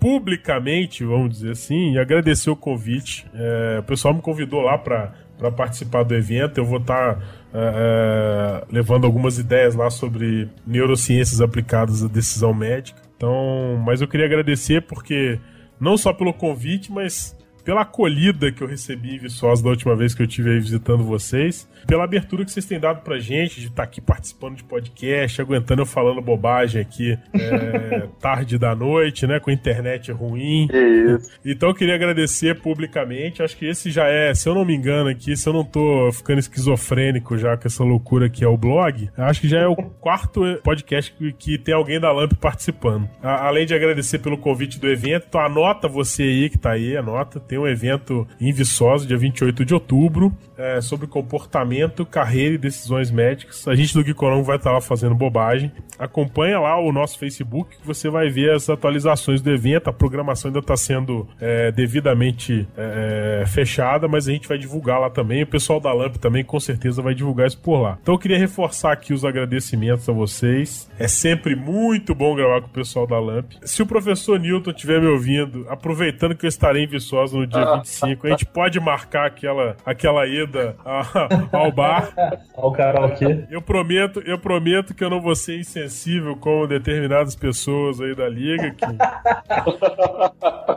Publicamente, vamos dizer assim, e agradecer o convite. É, o pessoal me convidou lá para participar do evento. Eu vou estar tá, é, é, levando algumas ideias lá sobre neurociências aplicadas à decisão médica. Então, mas eu queria agradecer porque não só pelo convite, mas pela acolhida que eu recebi em Viçosa da última vez que eu estive aí visitando vocês, pela abertura que vocês têm dado pra gente de estar tá aqui participando de podcast, aguentando eu falando bobagem aqui é, tarde da noite, né, com a internet ruim. Isso. Então eu queria agradecer publicamente, acho que esse já é, se eu não me engano aqui, se eu não tô ficando esquizofrênico já com essa loucura que é o blog, acho que já é o quarto podcast que, que tem alguém da Lamp participando. A, além de agradecer pelo convite do evento, então anota você aí que tá aí, anota, tem um evento em Viçosa, dia 28 de outubro, é, sobre comportamento, carreira e decisões médicas. A gente do Geekonom vai estar lá fazendo bobagem. Acompanha lá o nosso Facebook, que você vai ver as atualizações do evento. A programação ainda está sendo é, devidamente é, fechada, mas a gente vai divulgar lá também. O pessoal da Lamp também com certeza vai divulgar isso por lá. Então eu queria reforçar aqui os agradecimentos a vocês. É sempre muito bom gravar com o pessoal da Lamp. Se o professor Newton estiver me ouvindo, aproveitando que eu estarei em Viçosa no dia 25. A gente pode marcar aquela, aquela ida ao bar. Ao karaokê. Eu prometo, eu prometo que eu não vou ser insensível como determinadas pessoas aí da liga que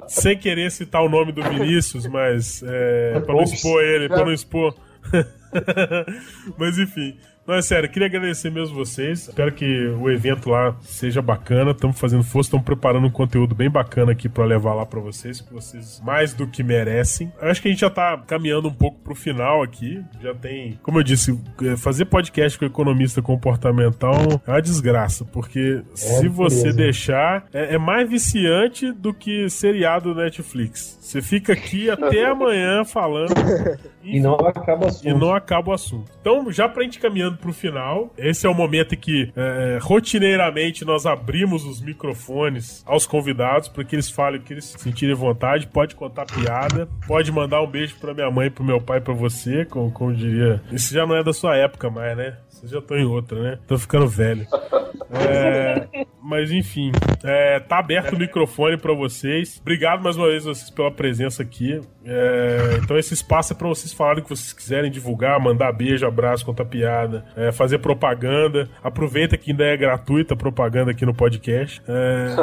sem querer citar o nome do Vinícius, mas é, para não expor ele, para não expor. mas enfim, não, é sério, queria agradecer mesmo vocês. Espero que o evento lá seja bacana. Estamos fazendo força, estamos preparando um conteúdo bem bacana aqui para levar lá para vocês, que vocês mais do que merecem. Eu acho que a gente já tá caminhando um pouco pro final aqui. Já tem, como eu disse, é, fazer podcast com economista comportamental é uma desgraça, porque é, se você beleza. deixar, é, é mais viciante do que seriado Netflix. Você fica aqui até amanhã falando. E, e não acaba o assunto. E não acaba o assunto. Então, já pra gente caminhando pro final, esse é o momento em que é, rotineiramente nós abrimos os microfones aos convidados para que eles falem o que eles sentirem vontade. Pode contar piada, pode mandar um beijo pra minha mãe, pro meu pai, pra você, como, como diria. Isso já não é da sua época mais, né? Vocês já estão em outra, né? Tô ficando velho. É. mas enfim, é, tá aberto o microfone para vocês. Obrigado mais uma vez vocês pela presença aqui. É, então esse espaço é para vocês falarem o que vocês quiserem divulgar, mandar beijo, abraço, contar piada, é, fazer propaganda. Aproveita que ainda é gratuita a propaganda aqui no podcast. É...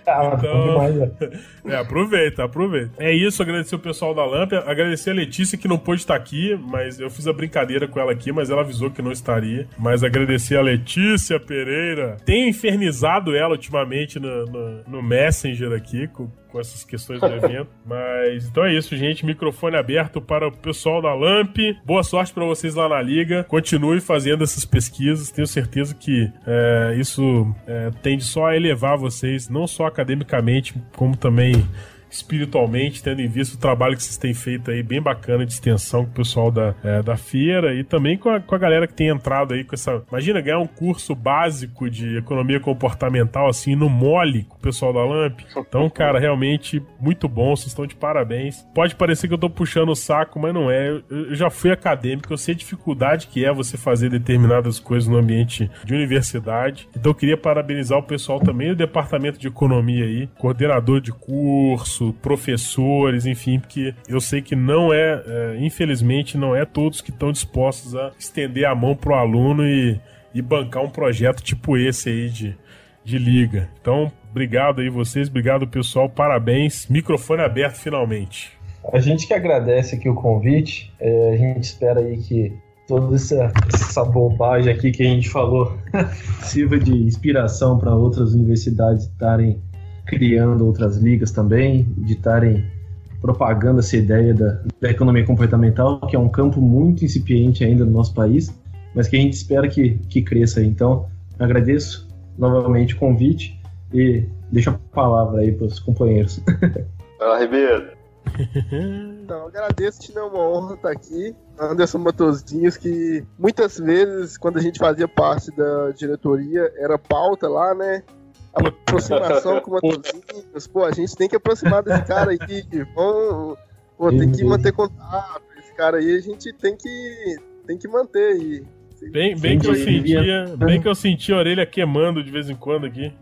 então, é, aproveita, aproveita. É isso, agradecer o pessoal da Lâmpada, agradecer a Letícia que não pôde estar aqui, mas eu fiz a brincadeira com ela aqui, mas ela avisou que não estaria. Mas agradecer a Letícia Pereira. Tenho infernizado ela ultimamente no, no, no Messenger aqui, com, com essas questões do evento. Mas então é isso, gente. Microfone aberto para o pessoal da Lamp. Boa sorte para vocês lá na liga. Continue fazendo essas pesquisas. Tenho certeza que é, isso é, tende só a elevar vocês, não só academicamente, como também espiritualmente, tendo em vista o trabalho que vocês têm feito aí, bem bacana de extensão com o pessoal da, é, da feira e também com a, com a galera que tem entrado aí com essa. Imagina ganhar um curso básico de economia comportamental, assim, no mole com o pessoal da LAMP. Então, cara, realmente muito bom, vocês estão de parabéns. Pode parecer que eu tô puxando o saco, mas não é. Eu, eu já fui acadêmico, eu sei a dificuldade que é você fazer determinadas coisas no ambiente de universidade. Então, eu queria parabenizar o pessoal também do departamento de economia aí, coordenador de curso professores, enfim, porque eu sei que não é, é infelizmente, não é todos que estão dispostos a estender a mão pro aluno e, e bancar um projeto tipo esse aí de, de liga. Então, obrigado aí vocês, obrigado pessoal, parabéns, microfone aberto finalmente. A gente que agradece aqui o convite, é, a gente espera aí que toda essa, essa bobagem aqui que a gente falou sirva de inspiração para outras universidades estarem criando outras ligas também, de estarem propagando essa ideia da, da, economia comportamental, que é um campo muito incipiente ainda no nosso país, mas que a gente espera que, que cresça. Então, agradeço novamente o convite e deixo a palavra aí para os companheiros. Fala, Ribeiro. Então, agradeço, te é uma honra estar aqui. Anderson Matosinhos, que muitas vezes, quando a gente fazia parte da diretoria, era pauta lá, né? Aproximação com o Matosinhos. Pô, a gente tem que aproximar desse cara aí. Vamos, pô, tem que manter contato. Esse cara aí a gente tem que, tem que manter aí. Bem, bem que eu sentia, bem que eu senti a orelha queimando de vez em quando aqui.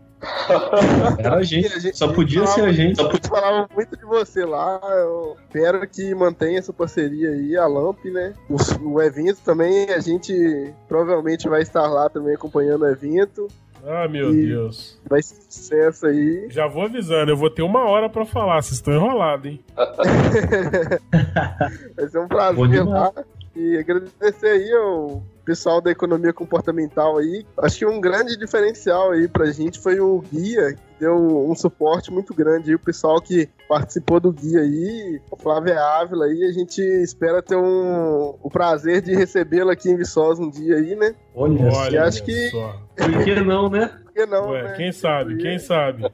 Era a gente, a gente só podia falava, ser a gente. A gente falava muito de você lá. Eu espero que mantenha essa parceria aí, a Lamp, né? O, o evento também, a gente provavelmente vai estar lá também acompanhando o evento. Ah, meu e Deus. Vai ser sucesso aí. Já vou avisando, eu vou ter uma hora pra falar, vocês estão enrolados, hein? vai ser um prazer lá. E agradecer aí ao pessoal da economia comportamental aí. Acho que um grande diferencial aí pra gente foi o guia, que deu um suporte muito grande aí, o pessoal que participou do guia aí, o Flávio Ávila aí, a gente espera ter um, o prazer de recebê-lo aqui em Viçosa um dia aí, né? Olha, e acho que... Só. Por que não, né? Por que não, Ué, né? quem sabe, quem sabe.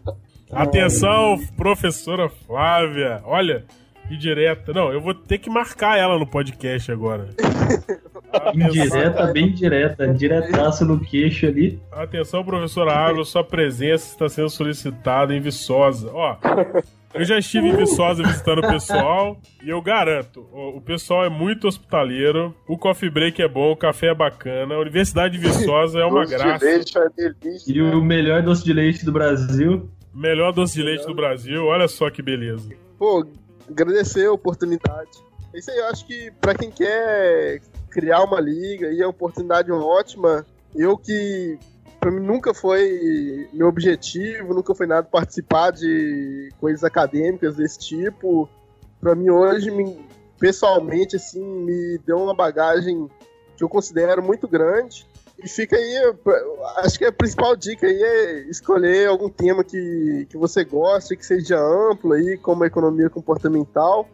Atenção, professora Flávia. Olha, e direta. Não, eu vou ter que marcar ela no podcast agora. Indireta, bem direta, diretaço no queixo ali. Atenção, professora Ávila, sua presença está sendo solicitada em Viçosa. Ó, eu já estive em Viçosa visitando o pessoal e eu garanto, o, pessoal é muito hospitaleiro, o coffee break é bom, o café é bacana, a Universidade de Viçosa é uma doce graça. De leite é delícia. E o melhor doce de leite do Brasil. Melhor doce de leite do Brasil, olha só que beleza. Pô, agradecer a oportunidade. Isso aí, eu acho que para quem quer criar uma liga, e é uma oportunidade ótima. Eu que para mim nunca foi meu objetivo, nunca foi nada participar de coisas acadêmicas desse tipo. Para mim hoje, me, pessoalmente, assim, me deu uma bagagem que eu considero muito grande. E fica aí, acho que a principal dica aí é escolher algum tema que, que você goste, que seja amplo aí, como a economia comportamental.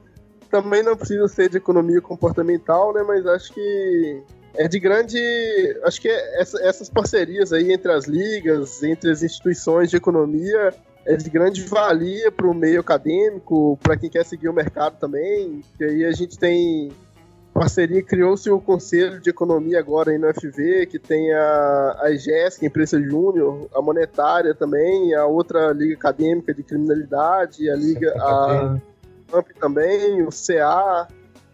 Também não precisa ser de economia comportamental, né? Mas acho que é de grande. Acho que essa, essas parcerias aí entre as ligas, entre as instituições de economia, é de grande valia para o meio acadêmico, para quem quer seguir o mercado também. Que aí a gente tem parceria, criou-se o Conselho de Economia agora aí no FV, que tem a, a IGES, que é a empresa júnior, a monetária também, a outra liga acadêmica de criminalidade, a liga, a AMP também, o CA,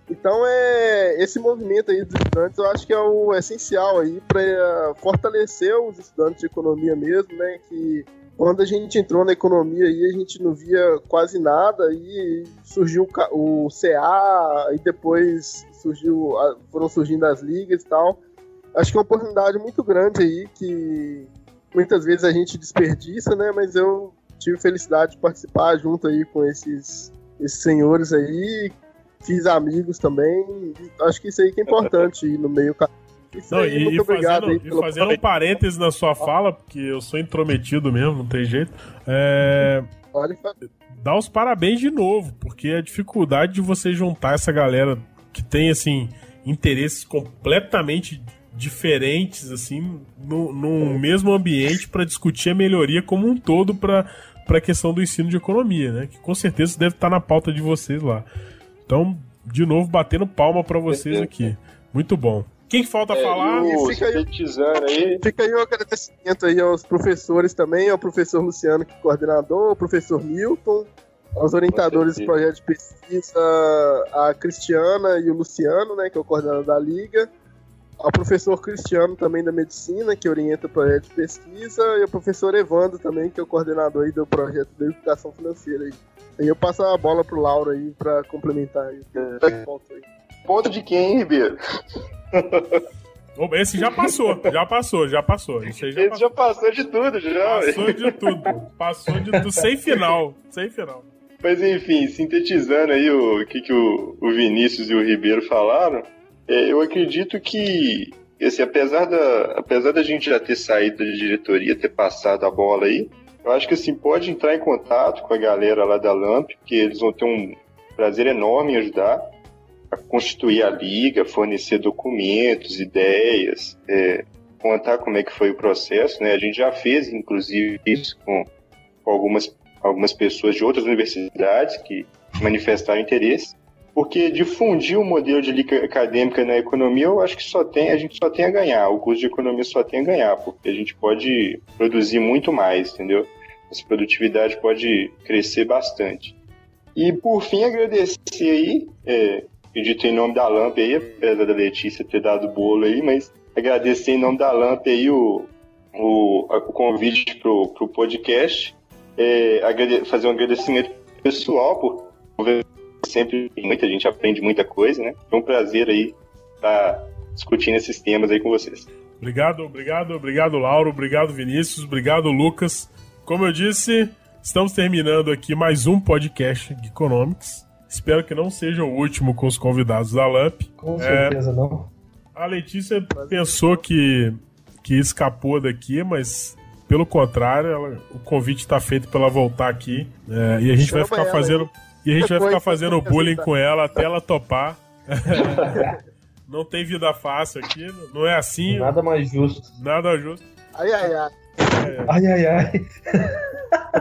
Então é esse movimento aí dos estudantes, eu acho que é o essencial aí para fortalecer os estudantes de economia mesmo, né? Que quando a gente entrou na economia aí, a gente não via quase nada e surgiu o CA e depois surgiu, foram surgindo as ligas e tal. Acho que é uma oportunidade muito grande aí que muitas vezes a gente desperdiça, né? Mas eu tive felicidade de participar junto aí com esses, esses senhores aí. Fiz amigos também. Acho que isso aí que é importante ir no meio não, aí, e, muito e obrigado fazendo, e fazendo um parênteses na sua fala, porque eu sou intrometido mesmo, não tem jeito. É... Pode fazer. Dá os parabéns de novo, porque a dificuldade de você juntar essa galera que tem, assim, interesses completamente diferentes, assim, no, num mesmo ambiente para discutir a melhoria como um todo para a questão do ensino de economia, né? Que com certeza deve estar na pauta de vocês lá. Então, de novo, batendo palma para vocês aqui. Muito bom. Quem que falta é, falar? E fica, aí, aí. fica aí o agradecimento aí aos professores também, ao professor Luciano, que é coordenador, ao professor Milton, aos orientadores do projeto de pesquisa, a Cristiana e o Luciano, né, que é o coordenador da Liga, ao professor Cristiano também da Medicina, que orienta o projeto de pesquisa, e ao professor Evandro também, que é o coordenador aí do projeto de educação financeira aí. Aí eu passo a bola pro Lauro aí para complementar aí. É. Ponto de quem, Ribeiro? Esse já passou, já passou, já passou. Esse, já, Esse passou. já, passou. de tudo, já. Passou de tudo. Passou de tudo, sem final. Sem final. Mas enfim, sintetizando aí o que, que o, o Vinícius e o Ribeiro falaram, é, eu acredito que, assim, apesar da, apesar da gente já ter saído da diretoria, ter passado a bola aí, eu acho que assim, pode entrar em contato com a galera lá da LAMP, que eles vão ter um prazer enorme em ajudar a constituir a liga, fornecer documentos, ideias, é, contar como é que foi o processo, né? A gente já fez, inclusive, isso com, algumas, algumas pessoas de outras universidades que manifestaram interesse, porque difundir o modelo de liga acadêmica na economia, eu acho que só tem, a gente só tem a ganhar, o curso de economia só tem a ganhar, porque a gente pode produzir muito mais, entendeu? Essa produtividade pode crescer bastante. E por fim, agradecer aí é, acredito em nome da LAMP aí, apesar da Letícia ter dado o bolo aí, mas agradecer em nome da LAMP aí o, o, o convite pro, pro podcast, é, fazer um agradecimento pessoal por sempre muita gente aprende muita coisa, né? Foi um prazer aí estar discutindo esses temas aí com vocês. Obrigado, obrigado, obrigado, Lauro, obrigado, Vinícius, obrigado, Lucas. Como eu disse, estamos terminando aqui mais um podcast de Economics. Espero que não seja o último com os convidados da LAMP. Com certeza é, não. A Letícia pensou que, que escapou daqui, mas pelo contrário, ela, o convite está feito para ela voltar aqui. É, e a gente Chama vai ficar fazendo. E a gente vai ficar fazendo bullying com ela até ela topar. não tem vida fácil aqui, não é assim. Nada mais justo. Nada justo. Ai, ai, ai. Ai, ai, ai.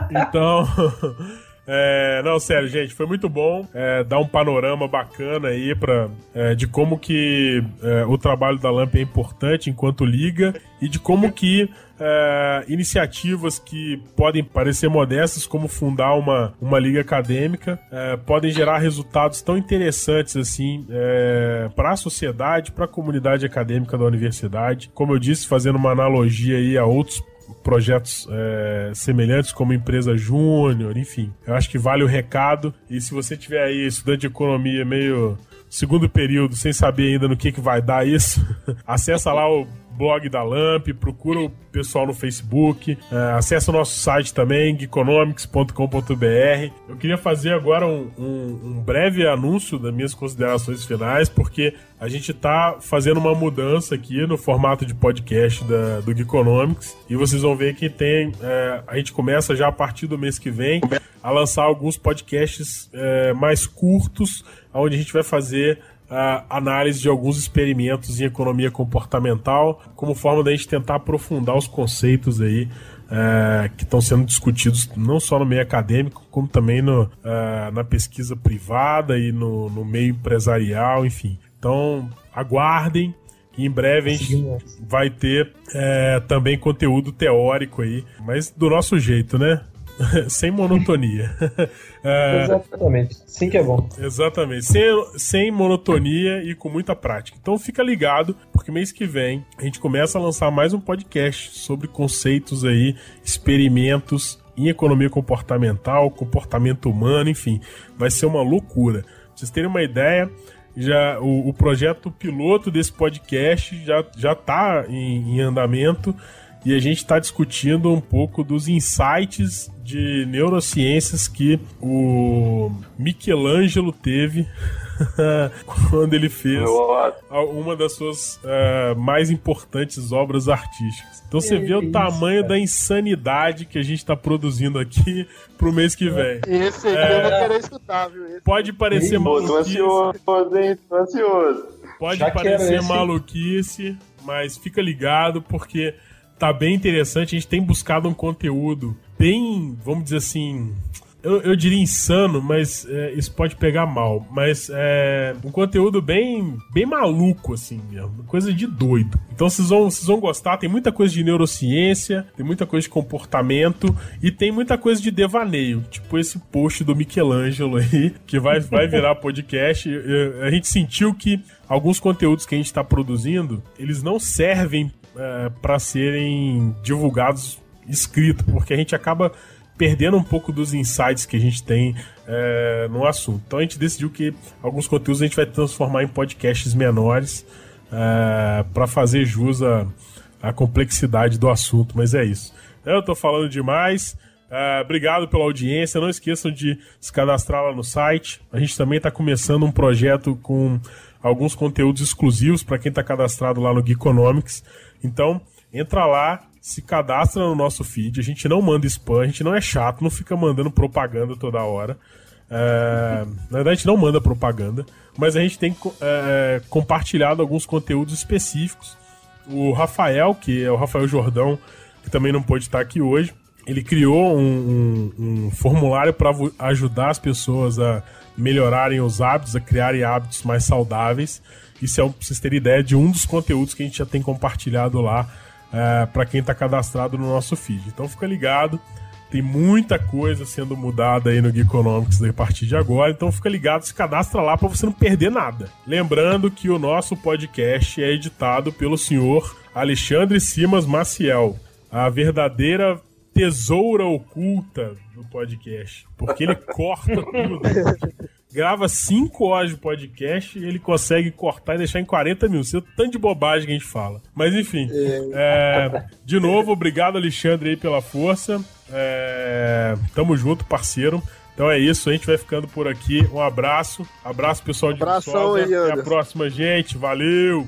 Então. É, não, sério, gente, foi muito bom é, dar um panorama bacana aí pra, é, de como que é, o trabalho da LAMP é importante enquanto liga e de como que é, iniciativas que podem parecer modestas, como fundar uma, uma liga acadêmica, é, podem gerar resultados tão interessantes assim é, para a sociedade, para a comunidade acadêmica da universidade. Como eu disse, fazendo uma analogia aí a outros projetos é, semelhantes como empresa júnior, enfim. Eu acho que vale o recado. E se você tiver aí estudante de economia meio segundo período sem saber ainda no que, que vai dar isso, acessa lá o blog da Lamp, procura o pessoal no Facebook, é, acessa o nosso site também, geekonomics.com.br. Eu queria fazer agora um, um, um, breve anúncio das minhas considerações finais, porque a gente está fazendo uma mudança aqui no formato de podcast da, do Geekonomics, e vocês vão ver que tem. É, a gente começa já a partir do mês que vem a lançar alguns podcasts é, mais curtos, onde a gente vai fazer uh, análise de alguns experimentos em economia comportamental, como forma da gente tentar aprofundar os conceitos aí uh, que estão sendo discutidos não só no meio acadêmico, como também no, uh, na pesquisa privada e no, no meio empresarial, enfim. Então, aguardem. E em breve a gente vai ter é, também conteúdo teórico aí, mas do nosso jeito, né? sem monotonia. é, exatamente. Sim que é bom. Exatamente. Sem, sem monotonia e com muita prática. Então fica ligado, porque mês que vem a gente começa a lançar mais um podcast sobre conceitos aí, experimentos em economia comportamental, comportamento humano, enfim. Vai ser uma loucura. Pra vocês terem uma ideia, já o, o projeto piloto desse podcast já, já tá em, em andamento e a gente está discutindo um pouco dos insights de neurociências que o Michelangelo teve quando ele fez uma das suas uh, mais importantes obras artísticas. Então você vê o tamanho da insanidade que a gente está produzindo aqui pro mês que vem. Esse aqui é, eu vou querer escutar, viu? Esse pode parecer maluquice. Tô ansioso, hein? Tô ansioso. Pode Já parecer maluquice, mas fica ligado porque tá bem interessante. A gente tem buscado um conteúdo bem, vamos dizer assim, eu, eu diria insano, mas é, isso pode pegar mal. Mas é um conteúdo bem, bem maluco, assim mesmo. Coisa de doido. Então vocês vão, vocês vão gostar. Tem muita coisa de neurociência, tem muita coisa de comportamento e tem muita coisa de devaneio. Tipo esse post do Michelangelo aí, que vai, vai virar podcast. A gente sentiu que alguns conteúdos que a gente está produzindo, eles não servem é, para serem divulgados escrito, porque a gente acaba perdendo um pouco dos insights que a gente tem é, no assunto. Então a gente decidiu que alguns conteúdos a gente vai transformar em podcasts menores é, para fazer jus à, à, complexidade do assunto, mas é isso. Eu estou falando demais. É, obrigado pela audiência. Não esqueçam de se cadastrar lá no site. A gente também está começando um projeto com alguns conteúdos exclusivos para quem está cadastrado lá no Geekonomics. Então, entra lá, se cadastra no nosso feed. A gente não manda spam, a gente não é chato, não fica mandando propaganda toda hora. É, na verdade, a gente não manda propaganda, mas a gente tem é, compartilhado alguns conteúdos específicos. O Rafael, que é o Rafael Jordão, que também não pôde estar aqui hoje, ele criou um, um, um formulário para ajudar as pessoas a melhorarem os hábitos, a criarem hábitos mais saudáveis. Isso é pra vocês terem ideia de um dos conteúdos que a gente já tem compartilhado lá é, para quem está cadastrado no nosso feed. Então fica ligado, tem muita coisa sendo mudada aí no Geekonomics a partir de agora, então fica ligado, se cadastra lá para você não perder nada. Lembrando que o nosso podcast é editado pelo senhor Alexandre Simas Maciel, a verdadeira tesoura oculta do podcast, porque ele corta tudo grava 5 horas de podcast e ele consegue cortar e deixar em 40 minutos. É tanto de bobagem que a gente fala. Mas enfim. É. É, de novo, obrigado, Alexandre, aí, pela força. É, tamo junto, parceiro. Então é isso, a gente vai ficando por aqui. Um abraço. Abraço, pessoal de Abração Viçosa. Até a próxima, gente. Valeu!